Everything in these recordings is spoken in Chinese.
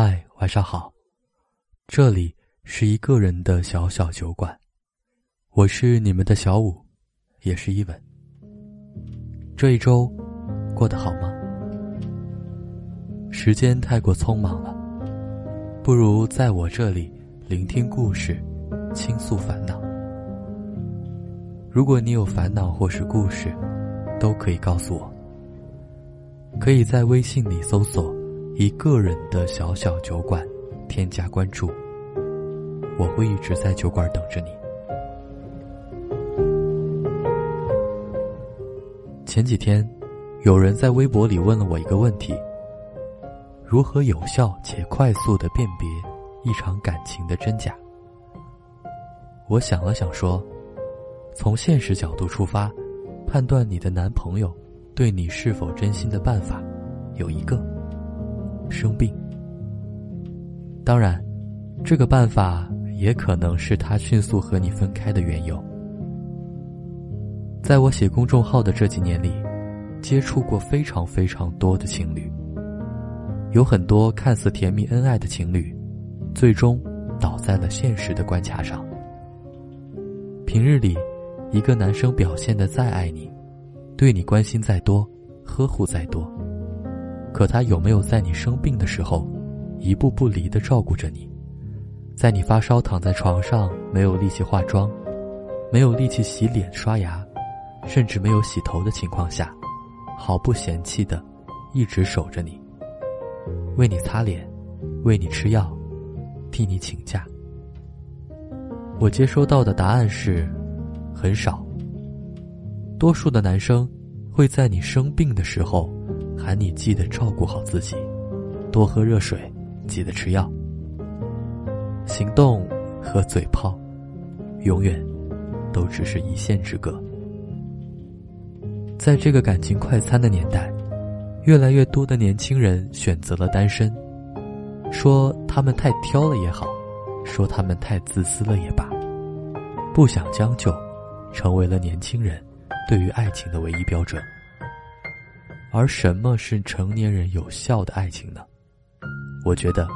嗨，晚上好。这里是一个人的小小酒馆，我是你们的小五，也是伊文。这一周过得好吗？时间太过匆忙了，不如在我这里聆听故事，倾诉烦恼。如果你有烦恼或是故事，都可以告诉我。可以在微信里搜索“一个人的小小酒馆”，添加关注。我会一直在酒馆等着你。前几天，有人在微博里问了我一个问题：如何有效且快速的辨别一场感情的真假？我想了想说，从现实角度出发，判断你的男朋友。对你是否真心的办法，有一个生病。当然，这个办法也可能是他迅速和你分开的缘由。在我写公众号的这几年里，接触过非常非常多的情侣，有很多看似甜蜜恩爱的情侣，最终倒在了现实的关卡上。平日里，一个男生表现的再爱你。对你关心再多，呵护再多，可他有没有在你生病的时候，一步不离的照顾着你？在你发烧躺在床上没有力气化妆，没有力气洗脸刷牙，甚至没有洗头的情况下，毫不嫌弃的，一直守着你，为你擦脸，为你吃药，替你请假。我接收到的答案是，很少。多数的男生会在你生病的时候喊你记得照顾好自己，多喝热水，记得吃药。行动和嘴炮，永远都只是一线之隔。在这个感情快餐的年代，越来越多的年轻人选择了单身，说他们太挑了也好，说他们太自私了也罢，不想将就，成为了年轻人。对于爱情的唯一标准，而什么是成年人有效的爱情呢？我觉得，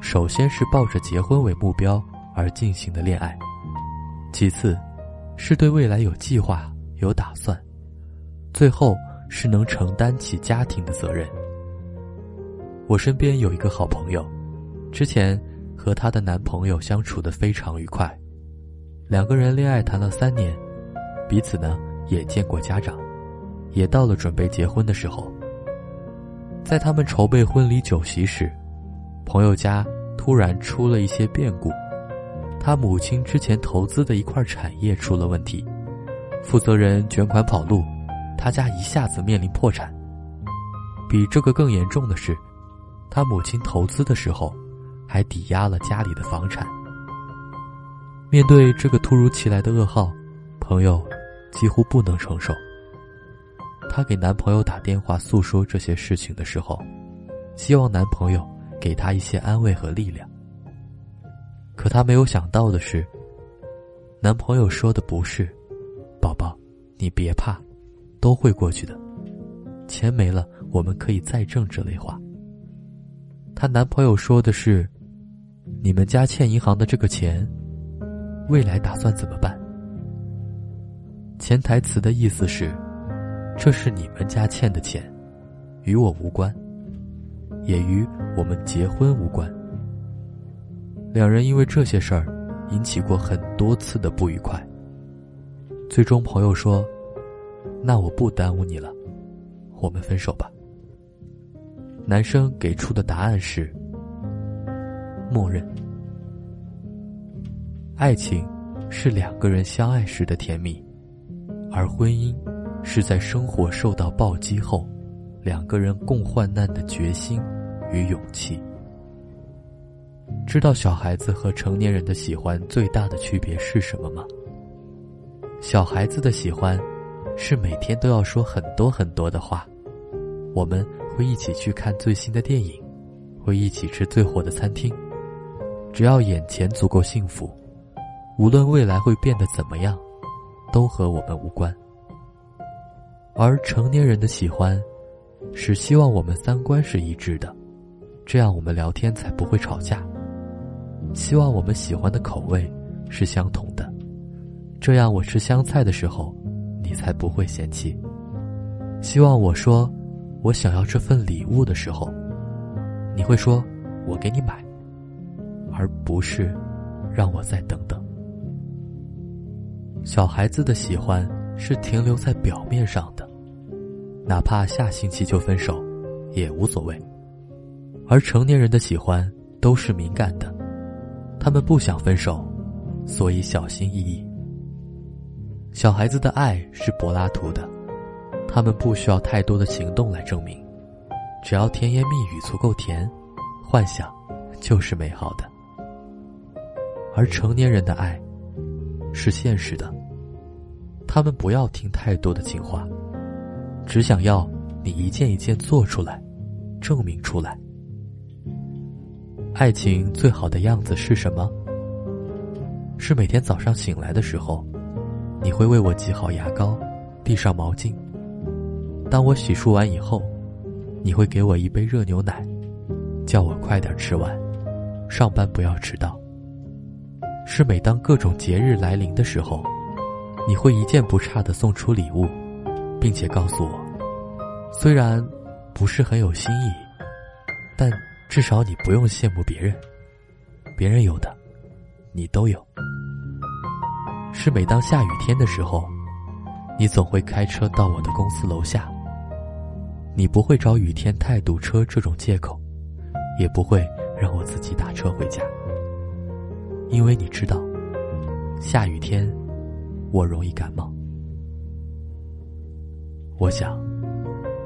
首先是抱着结婚为目标而进行的恋爱，其次，是对未来有计划、有打算，最后是能承担起家庭的责任。我身边有一个好朋友，之前和她的男朋友相处的非常愉快，两个人恋爱谈了三年，彼此呢。也见过家长，也到了准备结婚的时候。在他们筹备婚礼酒席时，朋友家突然出了一些变故，他母亲之前投资的一块产业出了问题，负责人卷款跑路，他家一下子面临破产。比这个更严重的是，他母亲投资的时候，还抵押了家里的房产。面对这个突如其来的噩耗，朋友。几乎不能承受。她给男朋友打电话诉说这些事情的时候，希望男朋友给她一些安慰和力量。可她没有想到的是，男朋友说的不是“宝宝，你别怕，都会过去的，钱没了我们可以再挣”这类话。她男朋友说的是：“你们家欠银行的这个钱，未来打算怎么办？”潜台词的意思是，这是你们家欠的钱，与我无关，也与我们结婚无关。两人因为这些事儿，引起过很多次的不愉快。最终，朋友说：“那我不耽误你了，我们分手吧。”男生给出的答案是：默认。爱情是两个人相爱时的甜蜜。而婚姻，是在生活受到暴击后，两个人共患难的决心与勇气。知道小孩子和成年人的喜欢最大的区别是什么吗？小孩子的喜欢，是每天都要说很多很多的话，我们会一起去看最新的电影，会一起吃最火的餐厅，只要眼前足够幸福，无论未来会变得怎么样。都和我们无关，而成年人的喜欢，是希望我们三观是一致的，这样我们聊天才不会吵架。希望我们喜欢的口味是相同的，这样我吃香菜的时候，你才不会嫌弃。希望我说我想要这份礼物的时候，你会说我给你买，而不是让我再等等。小孩子的喜欢是停留在表面上的，哪怕下星期就分手，也无所谓。而成年人的喜欢都是敏感的，他们不想分手，所以小心翼翼。小孩子的爱是柏拉图的，他们不需要太多的行动来证明，只要甜言蜜语足够甜，幻想就是美好的。而成年人的爱。是现实的。他们不要听太多的情话，只想要你一件一件做出来，证明出来。爱情最好的样子是什么？是每天早上醒来的时候，你会为我挤好牙膏，递上毛巾。当我洗漱完以后，你会给我一杯热牛奶，叫我快点吃完，上班不要迟到。是每当各种节日来临的时候，你会一件不差的送出礼物，并且告诉我，虽然不是很有心意，但至少你不用羡慕别人，别人有的，你都有。是每当下雨天的时候，你总会开车到我的公司楼下，你不会找雨天太堵车这种借口，也不会让我自己打车回家。因为你知道，下雨天我容易感冒。我想，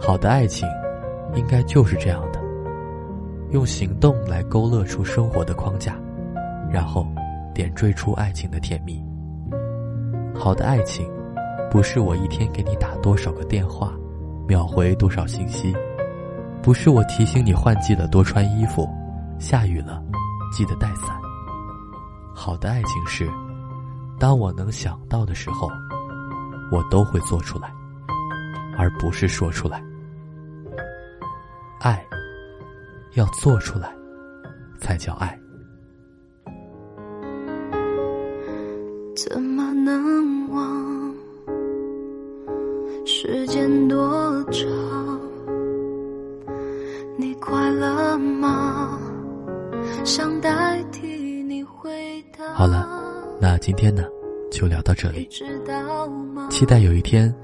好的爱情应该就是这样的：用行动来勾勒出生活的框架，然后点缀出爱情的甜蜜。好的爱情，不是我一天给你打多少个电话，秒回多少信息，不是我提醒你换季了多穿衣服，下雨了记得带伞。好的爱情是，当我能想到的时候，我都会做出来，而不是说出来。爱要做出来，才叫爱。怎么能忘？时间多长？你快乐吗？想代替你回答。好了，那今天呢，就聊到这里。期待有一天，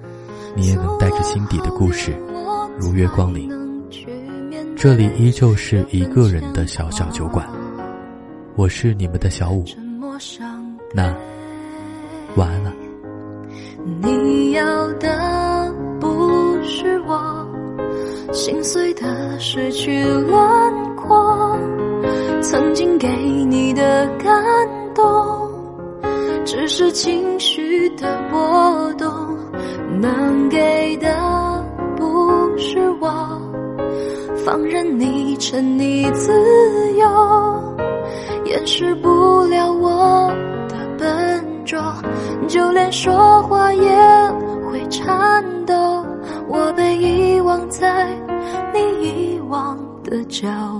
你也能带着心底的故事，如约光临。这里依旧是一个人的小小酒馆，我是你们的小五。那晚安了。你要的不是我心碎的失去轮廓。曾经给你的感动，只是情绪的波动，能给的不是我，放任你沉溺自由，掩饰不了我的笨拙，就连说话也会颤抖。我被遗忘在你遗忘的角落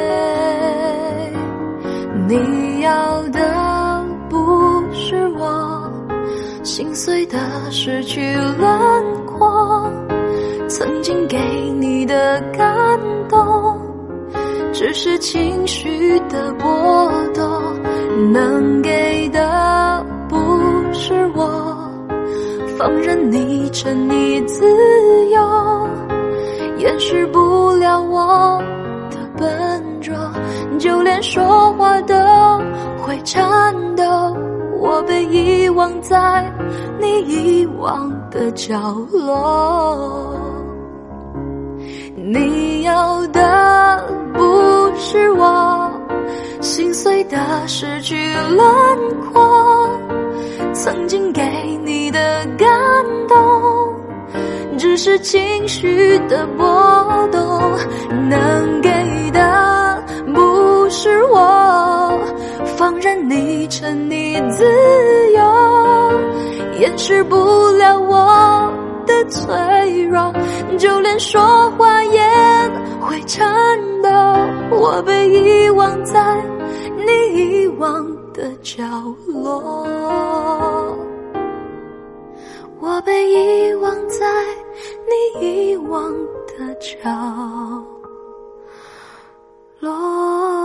你要的不是我心碎的失去轮廓，曾经给你的感动，只是情绪的波动，能给的不是我，放任你沉溺自由。掩饰不了我笨。拙，就连说话都会颤抖。我被遗忘在你遗忘的角落。你要的不是我心碎的失去轮廓，曾经给你的感动。只是情绪的波动，能给任你沉溺自由，掩饰不了我的脆弱，就连说话也会颤抖。我被遗忘在你遗忘的角落。我被遗忘在你遗忘的角落。